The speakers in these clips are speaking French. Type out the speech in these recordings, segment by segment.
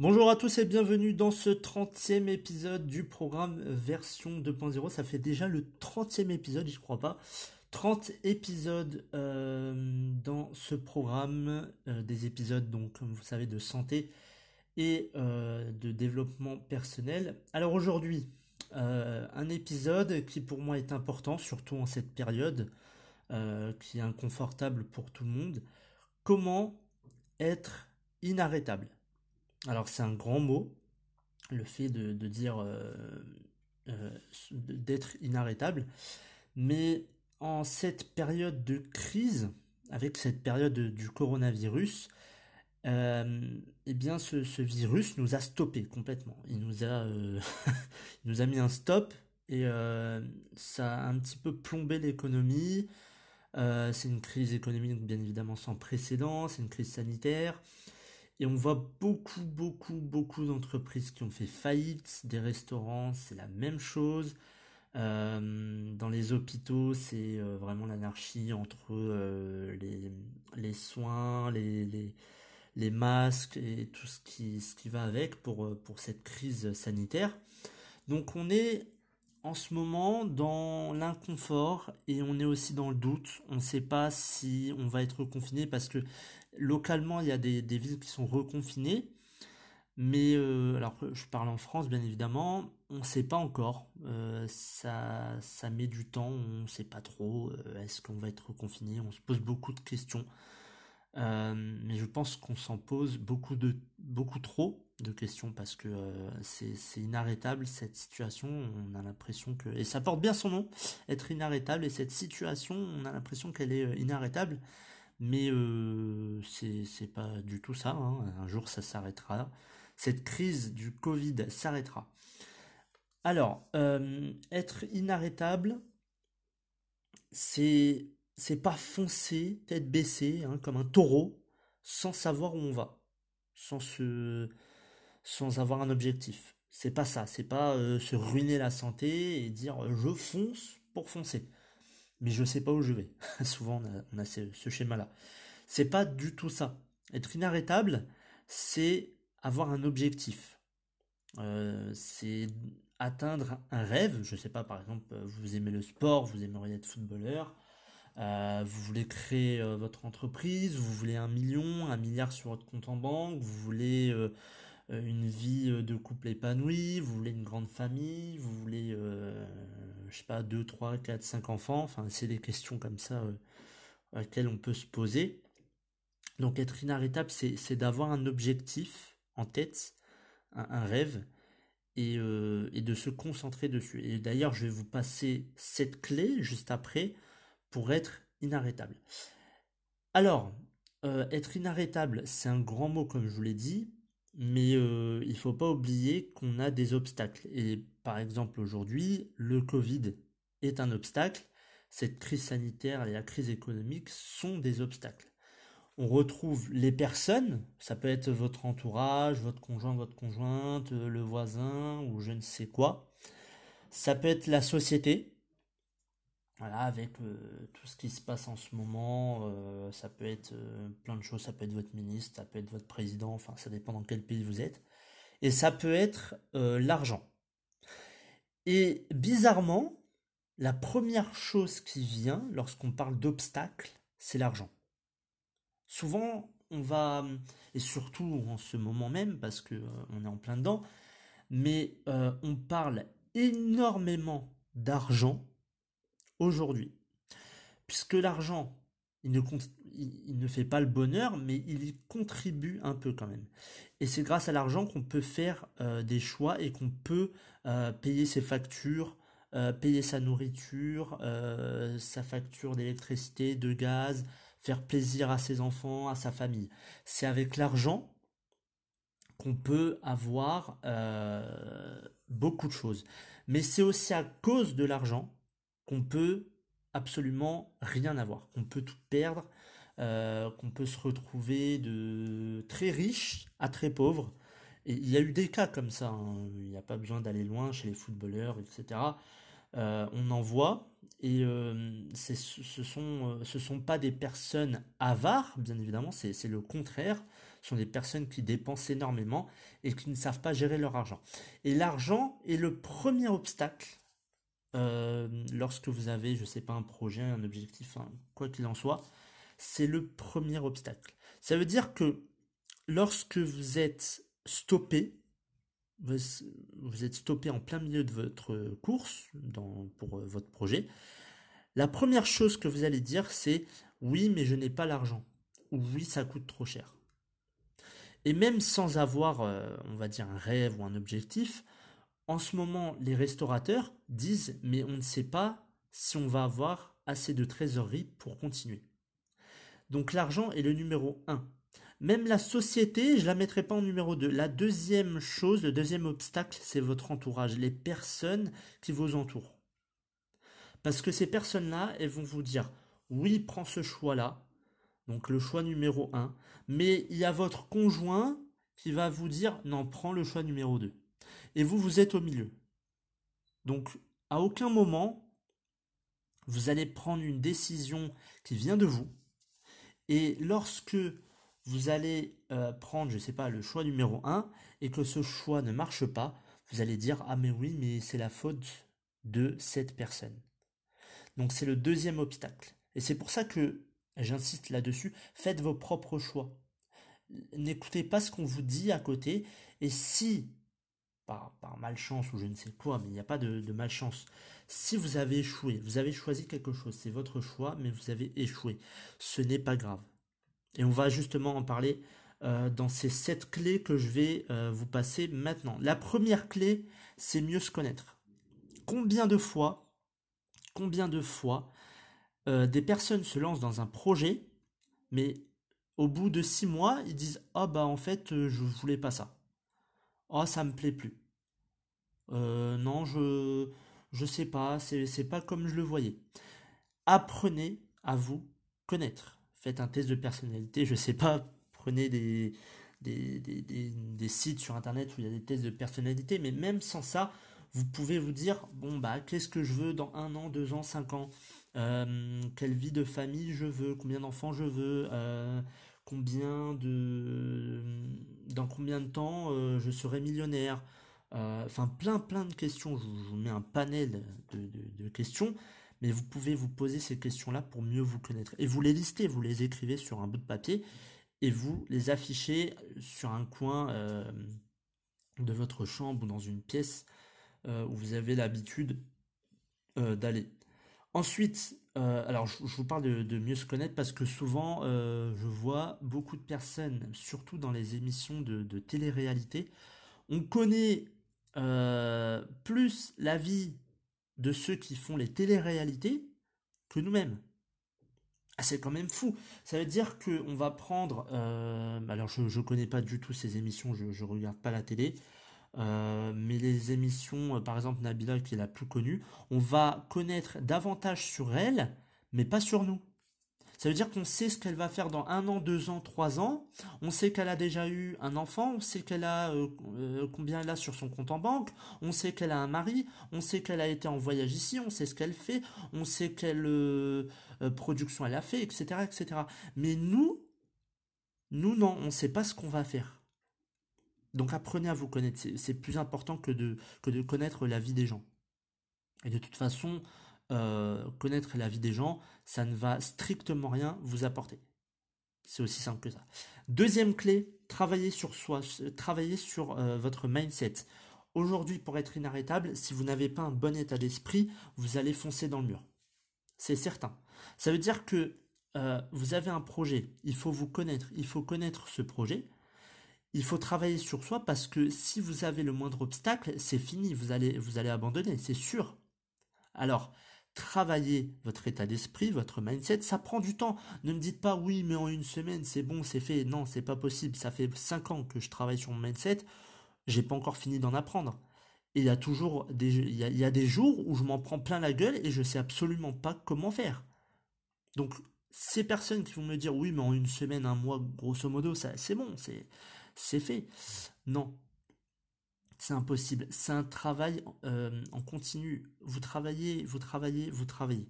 Bonjour à tous et bienvenue dans ce 30e épisode du programme version 2.0. Ça fait déjà le 30e épisode, je crois pas. 30 épisodes euh, dans ce programme, euh, des épisodes donc comme vous savez de santé et euh, de développement personnel. Alors aujourd'hui, un épisode qui pour moi est important, surtout en cette période qui est inconfortable pour tout le monde. Comment être inarrêtable? Alors c'est un grand mot, le fait de, dire euh, euh, d'être inarrêtable, mais en cette période de crise, avec cette période du coronavirus, euh, eh bien ce, virus nous a stoppé complètement. Il nous a, il nous a mis un stop et ça a un petit peu plombé l'économie. c'est une crise économique bien évidemment sans précédent, c'est une crise sanitaire. Et on voit beaucoup, beaucoup, beaucoup d'entreprises qui ont fait faillite, des restaurants, c'est la même chose. Euh, dans les hôpitaux, c'est euh, vraiment l'anarchie entre euh, les, soins, les, masques et tout ce qui, va avec pour cette crise sanitaire. Donc on est en ce moment dans l'inconfort et on est aussi dans le doute. On ne sait pas si on va être confiné parce que localement il y a des, villes qui sont reconfinées. Mais euh, alors je parle en France bien évidemment, on ne sait pas encore. Euh, ça, ça met du temps, on ne sait pas trop. Euh, est-ce qu'on va être reconfiné On se pose beaucoup de questions. mais je pense qu'on s'en pose beaucoup, de, beaucoup trop de questions parce que c'est inarrêtable cette situation. On a l'impression que et ça porte bien son nom, être inarrêtable. Et cette situation, on a l'impression qu'elle est inarrêtable, mais euh, c'est pas du tout ça. Hein. Un jour, ça s'arrêtera. Cette crise du Covid s'arrêtera. Alors, euh, être inarrêtable, c'est c'est pas foncer, tête baissée, hein, comme un taureau, sans savoir où on va, sans se sans avoir un objectif. C'est pas ça, c'est pas euh, se ruiner la santé et dire je fonce pour foncer. Mais je sais pas où je vais. Souvent on a, ce, schéma-là. C'est pas du tout ça. Être inarrêtable, c'est avoir un objectif. Euh, c'est atteindre un rêve. Je sais pas, par exemple, vous aimez le sport, vous aimeriez être footballeur. vous voulez créer votre entreprise, vous voulez un million, un milliard sur votre compte en banque, vous voulez euh, une vie euh, de couple épanouie, vous voulez une grande famille, vous voulez, euh, je sais pas, 2, 3, 4, 5 enfants, enfin c'est des questions comme ça à laquelle on peut se poser. Donc être inarrêtable, c'est d'avoir un objectif en tête, un, rêve, et, et, de se concentrer dessus. Et d'ailleurs, je vais vous passer cette clé juste après pour être inarrêtable. Alors, être inarrêtable, c'est un grand mot comme je vous l'ai dit, mais euh, il ne faut pas oublier qu'on a des obstacles. Et par exemple aujourd'hui, le Covid est un obstacle. Cette crise sanitaire et la crise économique sont des obstacles. On retrouve les personnes, ça peut être votre entourage, votre conjoint, votre conjointe, le voisin ou je ne sais quoi. Ça peut être la société, voilà, avec euh, tout ce qui se passe en ce moment, euh, ça peut être euh, plein de choses, ça peut être votre ministre, ça peut être votre président, enfin ça dépend dans quel pays vous êtes. Et ça peut être l'argent. Et bizarrement, la première chose qui vient lorsqu'on parle d'obstacle, c'est l'argent. Souvent, on va, et surtout en ce moment même, parce que on est en plein dedans, mais on parle énormément d'argent aujourd'hui. Puisque l'argent, il ne, fait pas le bonheur, mais il y contribue un peu quand même. Et c'est grâce à l'argent qu'on peut faire euh, des choix et qu'on peut euh, payer ses factures, payer sa nourriture, sa facture d'électricité, de gaz, faire plaisir à ses enfants, à sa famille. C'est avec l'argent qu'on peut avoir beaucoup de choses. Mais c'est aussi à cause de l'argent qu'on peut absolument rien avoir, qu'on peut tout perdre, euh, qu'on peut se retrouver de très riche à très pauvre. Et il y a eu des cas comme ça, hein. il n'y a pas besoin d'aller loin chez les footballeurs, etc. Euh, on en voit, et euh, ce sont, ce sont pas des personnes avares, bien évidemment, c'est le contraire. Ce sont des personnes qui dépensent énormément et qui ne savent pas gérer leur argent. Et l'argent est le premier obstacle lorsque vous avez, je sais pas, un projet, un objectif, quoi qu'il en soit, c'est le premier obstacle. Ça veut dire que lorsque vous êtes stoppé, vous êtes stoppé en plein milieu de votre course pour euh, votre projet, la première chose que vous allez dire c'est oui mais je n'ai pas l'argent ou oui ça coûte trop cher. Et même sans avoir, euh, on va dire, un rêve ou un objectif, en ce moment, les restaurateurs disent mais on ne sait pas si on va avoir assez de trésorerie pour continuer. Donc l'argent est le numéro 1. Même la société, je la mettrai pas en numéro 2. La deuxième chose, le deuxième obstacle, c'est votre entourage, les personnes qui vous entourent. Parce que ces personnes-là, elles vont vous dire, oui, prends ce choix-là, donc le choix numéro 1, mais il y a votre conjoint qui va vous dire, non, prends le choix numéro 2. Et vous, vous êtes au milieu. Donc, à aucun moment, vous allez prendre une décision qui vient de vous, et lorsque vous allez euh, prendre, je ne sais pas, le choix numéro 1 et que ce choix ne marche pas, vous allez dire Ah, mais oui, mais c'est la faute de cette personne. Donc, c'est le deuxième obstacle. Et c'est pour ça que j'insiste là-dessus faites vos propres choix. N'écoutez pas ce qu'on vous dit à côté. Et si, par, malchance ou je ne sais quoi, mais il n'y a pas de, malchance, si vous avez échoué, vous avez choisi quelque chose, c'est votre choix, mais vous avez échoué. Ce n'est pas grave. Et on va justement en parler euh, dans ces sept clés que je vais euh, vous passer maintenant. La première clé, c'est mieux se connaître. Combien de fois, combien de fois euh, des personnes se lancent dans un projet, mais au bout de six mois, ils disent Ah bah en fait, je voulais pas ça. Oh, ça me plaît plus. Non, je je sais pas, c'est pas comme je le voyais. Apprenez à vous connaître. Faites un test de personnalité, je sais pas, prenez des, sites sur internet où il y a des tests de personnalité, mais même sans ça, vous pouvez vous dire bon bah qu'est-ce que je veux dans un an, deux ans, cinq ans, euh, quelle vie de famille je veux, combien d'enfants je veux, euh, combien de dans combien de temps euh, je serai millionnaire, euh, enfin, plein, plein de questions. Je vous, mets un panel de, questions, mais vous pouvez vous poser ces questions-là pour mieux vous connaître. Et vous les listez, vous les écrivez sur un bout de papier et vous les affichez sur un coin euh, de votre chambre ou dans une pièce euh, où vous avez l'habitude d'aller. Ensuite, alors je, vous parle de, mieux se connaître parce que souvent je vois beaucoup de personnes, surtout dans les émissions de, de télé-réalité, on connaît euh, plus la vie de ceux qui font les téléréalités que nous-mêmes. Ah, c'est quand même fou. Ça veut dire qu'on va prendre... Euh, alors je ne connais pas du tout ces émissions, je ne regarde pas la télé. Euh, mais les émissions, par exemple Nabila qui est la plus connue, on va connaître davantage sur elle, mais pas sur nous. Ça veut dire qu'on sait ce qu'elle va faire dans un an, deux ans, trois ans. On sait qu'elle a déjà eu un enfant. On sait qu'elle a euh, euh, combien elle a sur son compte en banque. On sait qu'elle a un mari. On sait qu'elle a été en voyage ici. On sait ce qu'elle fait. On sait quelle euh, production elle a fait, etc., etc. Mais nous, nous non, on ne sait pas ce qu'on va faire. Donc apprenez à vous connaître. C'est plus important que de, que de connaître la vie des gens. Et de toute façon, euh, connaître la vie des gens, ça ne va strictement rien vous apporter. C'est aussi simple que ça. Deuxième clé, travailler sur soi, travailler sur euh, votre mindset. Aujourd'hui, pour être inarrêtable, si vous n'avez pas un bon état d'esprit, vous allez foncer dans le mur. C'est certain. Ça veut dire que euh, vous avez un projet, il faut vous connaître, il faut connaître ce projet. Il faut travailler sur soi parce que si vous avez le moindre obstacle, c'est fini, vous allez, vous allez abandonner, c'est sûr. Alors, travailler votre état d'esprit, votre mindset, ça prend du temps. Ne me dites pas oui, mais en une semaine, c'est bon, c'est fait. Non, c'est pas possible. Ça fait 5 ans que je travaille sur mon mindset. J'ai pas encore fini d'en apprendre. Il y a toujours des, il y a, des jours où je m'en prends plein la gueule et je sais absolument pas comment faire. Donc, ces personnes qui vont me dire oui, mais en une semaine, un mois, grosso modo, ça, c'est bon, c'est, c'est fait. Non, c'est impossible. C'est un travail euh, en continu. Vous travaillez, vous travaillez, vous travaillez.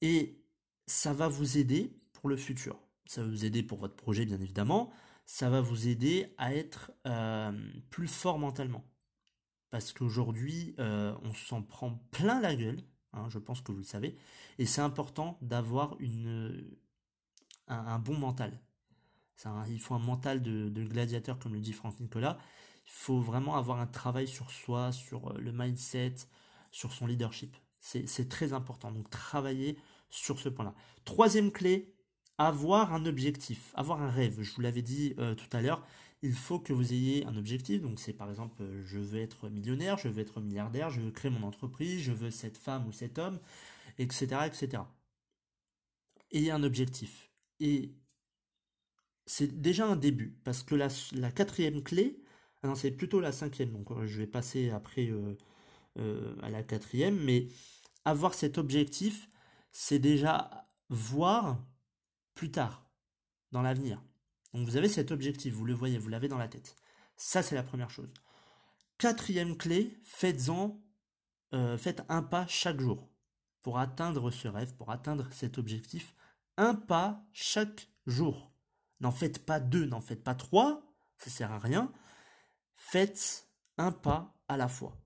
Et ça va vous aider pour le futur. Ça va vous aider pour votre projet, bien évidemment. Ça va vous aider à être euh, plus fort mentalement. Parce qu'aujourd'hui, euh, on s'en prend plein la gueule. Hein, je pense que vous le savez. Et c'est important d'avoir un, bon mental. il faut un mental de gladiateur, comme le dit Franck Nicolas. Il faut vraiment avoir un travail sur soi, sur euh, le mindset, sur son leadership. C'est très important. Donc travailler sur ce point-là. Troisième clé, avoir un objectif, avoir un rêve. Je vous l'avais dit euh, tout à l'heure, il faut que vous ayez un objectif. Donc c'est par exemple, euh, je veux être millionnaire, je veux être milliardaire, je veux créer mon entreprise, je veux cette femme ou cet homme, etc. etc. Ayez un objectif. Et c'est déjà un début, parce que la quatrième clé, ah non, c'est plutôt la cinquième, donc euh, je vais passer après euh, euh, à la quatrième, mais avoir cet objectif, c'est déjà voir plus tard, dans l'avenir. Donc vous avez cet objectif, vous le voyez, vous l'avez dans la tête. Ça, c'est la première chose. Quatrième clé, faites-en, faites un pas chaque jour pour atteindre ce rêve, pour atteindre cet objectif. Un pas chaque jour. N'en faites pas deux, n'en faites pas trois, ça sert à rien. Faites un pas à la fois.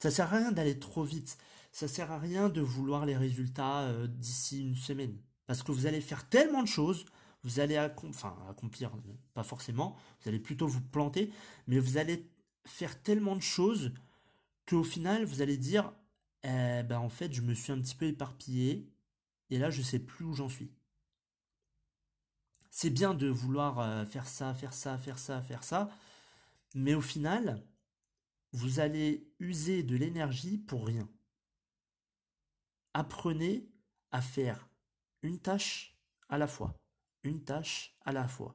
Ça sert à rien d'aller trop vite. Ça sert à rien de vouloir les résultats euh, d'ici une semaine. Parce que vous allez faire tellement de choses, vous allez accomplir, pas forcément, vous allez plutôt vous planter, mais vous allez faire tellement de choses qu'au final, vous allez dire, eh ben, en fait, je me suis un petit peu éparpillé, et là, je sais plus où j'en suis. C'est bien de vouloir euh, faire ça, faire ça, faire ça, faire ça, mais au final, vous allez user de l'énergie pour rien. Apprenez à faire une tâche à la fois. Une tâche à la fois.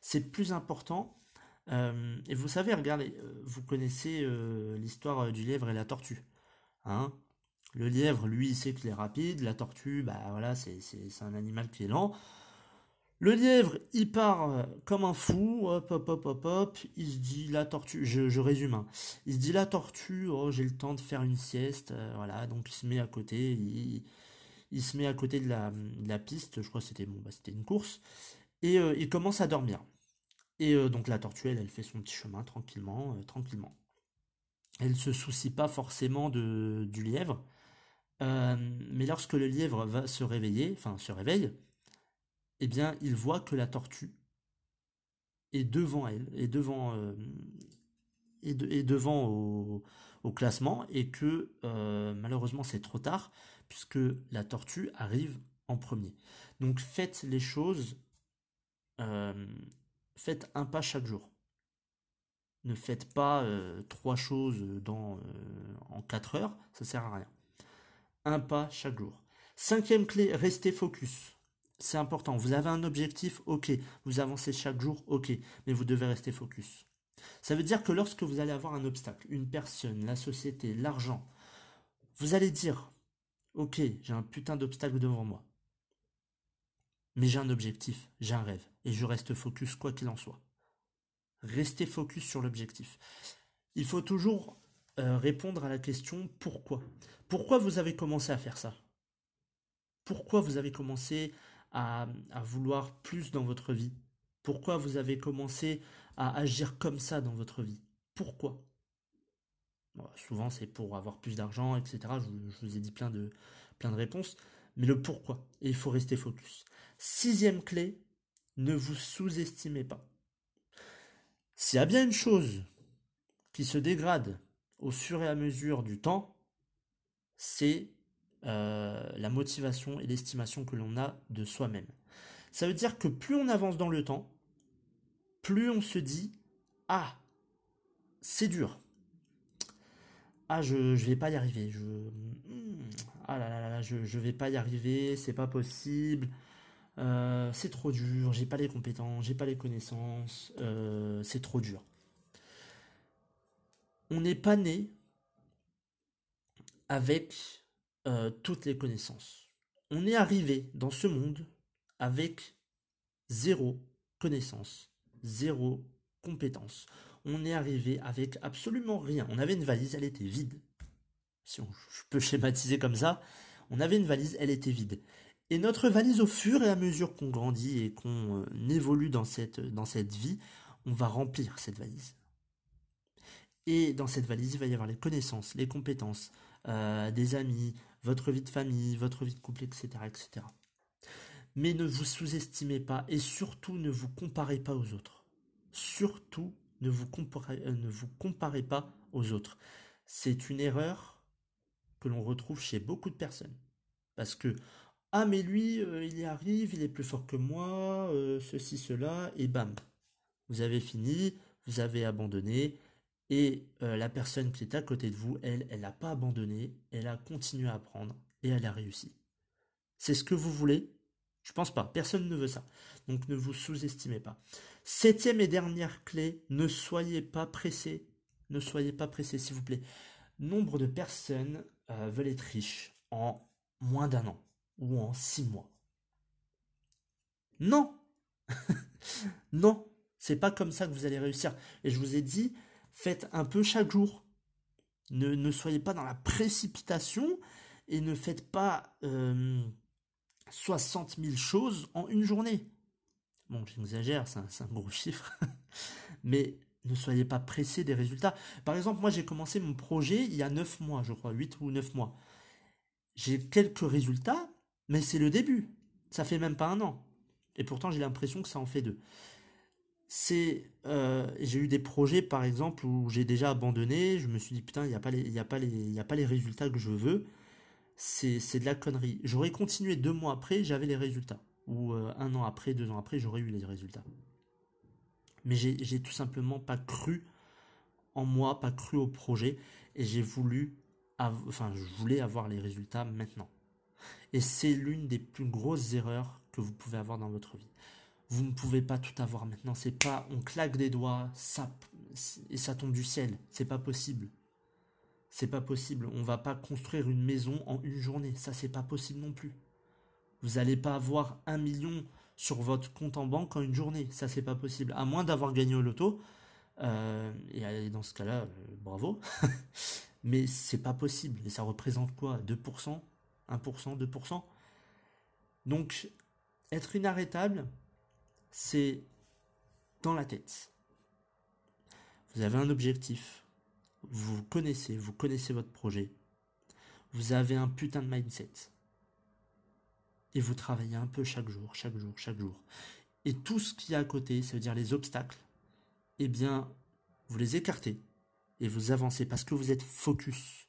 C'est plus important. Euh, et vous savez, regardez, euh, vous connaissez euh, l'histoire du lièvre et la tortue. Hein le lièvre, lui, il sait qu'il est rapide. La tortue, bah voilà, c'est un animal qui est lent. Le lièvre, il part euh, comme un fou, hop, hop, hop, hop, hop, il se dit la tortue, je, résume, hein. il se dit la tortue, oh j'ai le temps de faire une sieste, euh, voilà, donc il se met à côté, il, se met à côté de la, piste, je crois que c'était bah, une course, et euh, il commence à dormir. Et donc la tortue, elle, elle fait son petit chemin tranquillement, tranquillement. Elle se soucie pas forcément du lièvre, mais lorsque le lièvre va se réveiller, enfin se réveille, eh bien, il voit que la tortue est devant elle, est devant, euh, au, classement, et que euh, malheureusement c'est trop tard, puisque la tortue arrive en premier. Donc faites les choses, euh, faites un pas chaque jour. Ne faites pas trois choses en quatre heures, ça sert à rien. Un pas chaque jour. Cinquième clé, restez focus c'est important. Vous avez un objectif, ok. Vous avancez chaque jour, ok. Mais vous devez rester focus. Ça veut dire que lorsque vous allez avoir un obstacle, une personne, la société, l'argent, vous allez dire, ok, j'ai un putain d'obstacle devant moi. Mais j'ai un objectif, j'ai un rêve. Et je reste focus quoi qu'il en soit. Restez focus sur l'objectif. Il faut toujours euh, répondre à la question pourquoi? Pourquoi vous avez commencé à faire ça? Pourquoi vous avez commencé à, vouloir plus dans votre vie Pourquoi vous avez commencé à agir comme ça dans votre vie? Pourquoi? Souvent c'est pour avoir plus d'argent, etc. Je, vous ai dit plein de, plein de réponses. Mais le pourquoi? Et il faut rester focus. Sixième clé, ne vous sous-estimez pas. S'il y a bien une chose qui se dégrade au fur et à mesure du temps, c'est euh, la motivation et l'estimation que l'on a de soi-même. Ça veut dire que plus on avance dans le temps, plus on se dit ah c'est dur. ah je, je vais pas y arriver, je, ah là là là, je, je vais pas y arriver, c'est pas possible, euh, c'est trop dur, j'ai pas les compétences, j'ai pas les connaissances, euh, c'est trop dur. On n'est pas né avec euh, toutes les connaissances. On est arrivé dans ce monde avec zéro connaissance, zéro compétence. On est arrivé avec absolument rien. On avait une valise, elle était vide. Si on, je peux schématiser comme ça, on avait une valise, elle était vide. Et notre valise, au fur et à mesure qu'on grandit et qu'on euh, évolue dans cette, dans cette vie, on va remplir cette valise. Et dans cette valise, il va y avoir les connaissances, les compétences, euh, des amis, votre vie de famille, votre vie de couple, etc., etc. Mais ne vous sous-estimez pas et surtout ne vous comparez pas aux autres. Surtout ne vous comparez, euh, ne vous comparez pas aux autres. C'est une erreur que l'on retrouve chez beaucoup de personnes. Parce que ah mais lui euh, il y arrive, il est plus fort que moi, euh, ceci, cela, et bam. Vous avez fini, vous avez abandonné, et euh, la personne qui est à côté de vous, elle, elle n'a pas abandonné, elle a continué à apprendre, et elle a réussi. C'est ce que vous voulez? Je pense pas, personne ne veut ça. Donc ne vous sous-estimez pas. Septième et dernière clé, ne soyez pas pressé. Ne soyez pas pressé, s'il vous plaît. Nombre de personnes veulent être riches en moins d'un an ou en six mois. Non Non C'est pas comme ça que vous allez réussir. Et je vous ai dit, faites un peu chaque jour. Ne, soyez pas dans la précipitation et ne faites pas euh, 60 000 choses en une journée. Bon, j'exagère, c'est un, un, gros chiffre. Mais ne soyez pas pressé des résultats. Par exemple, moi j'ai commencé mon projet il y a 9 mois, je crois, 8 ou 9 mois. J'ai quelques résultats, mais c'est le début. Ça fait même pas un an. Et pourtant, j'ai l'impression que ça en fait deux. C'est, euh, j'ai eu des projets, par exemple, où j'ai déjà abandonné. Je me suis dit, putain, il n'y a, pas les, a, pas les, a pas les résultats que je veux. C'est, de la connerie. J'aurais continué deux mois après, j'avais les résultats. Ou euh, un an après, deux ans après, j'aurais eu les résultats. Mais j'ai tout simplement pas cru en moi, pas cru au projet. Et j'ai voulu, enfin, je voulais avoir les résultats maintenant. Et c'est l'une des plus grosses erreurs que vous pouvez avoir dans votre vie. Vous ne pouvez pas tout avoir maintenant. C'est pas, on claque des doigts, ça, et ça tombe du ciel. C'est pas possible. C'est pas possible. On va pas construire une maison en une journée. Ça, c'est pas possible non plus. Vous n'allez pas avoir un million sur votre compte en banque en une journée. Ça, c'est pas possible. À moins d'avoir gagné au loto. Euh, et dans ce cas-là, euh, bravo. Mais c'est pas possible. Et ça représente quoi? 2% 1%, 2%. Donc, être inarrêtable, c'est dans la tête. Vous avez un objectif, vous connaissez, vous connaissez votre projet, vous avez un putain de mindset. Et vous travaillez un peu chaque jour, chaque jour, chaque jour. Et tout ce qui est à côté, ça veut dire les obstacles, eh bien, vous les écartez et vous avancez parce que vous êtes focus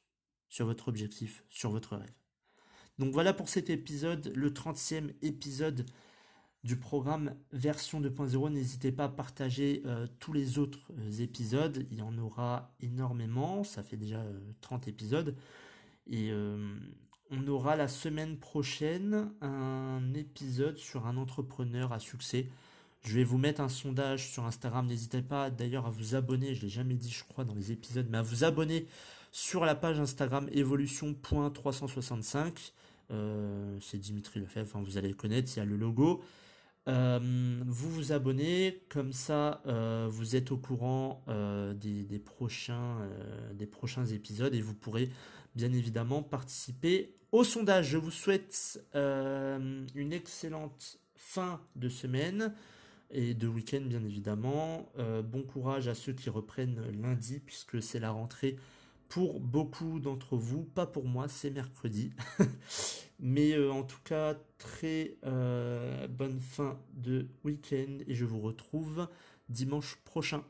sur votre objectif, sur votre rêve. Donc voilà pour cet épisode, le 30e épisode du programme version 2.0. N'hésitez pas à partager euh, tous les autres euh, épisodes. Il y en aura énormément. Ça fait déjà 30 euh, épisodes. Et on aura la semaine prochaine un épisode sur un entrepreneur à succès. Je vais vous mettre un sondage sur Instagram. N'hésitez pas d'ailleurs à vous abonner. Je l'ai jamais dit, je crois, dans les épisodes, mais à vous abonner sur la page Instagram évolution.365. Euh, c'est Dimitri Lefebvre, enfin, vous allez le connaître, il y a le logo. Euh, vous vous abonnez, comme ça euh, vous êtes au courant prochains, des prochains épisodes et vous pourrez bien évidemment participer au sondage. Je vous souhaite une excellente fin de semaine et de week-end bien évidemment. bon courage à ceux qui reprennent lundi puisque c'est la rentrée pour beaucoup d'entre vous, pas pour moi, c'est mercredi. Mais euh, en tout cas, très euh, bonne fin de week-end et je vous retrouve dimanche prochain.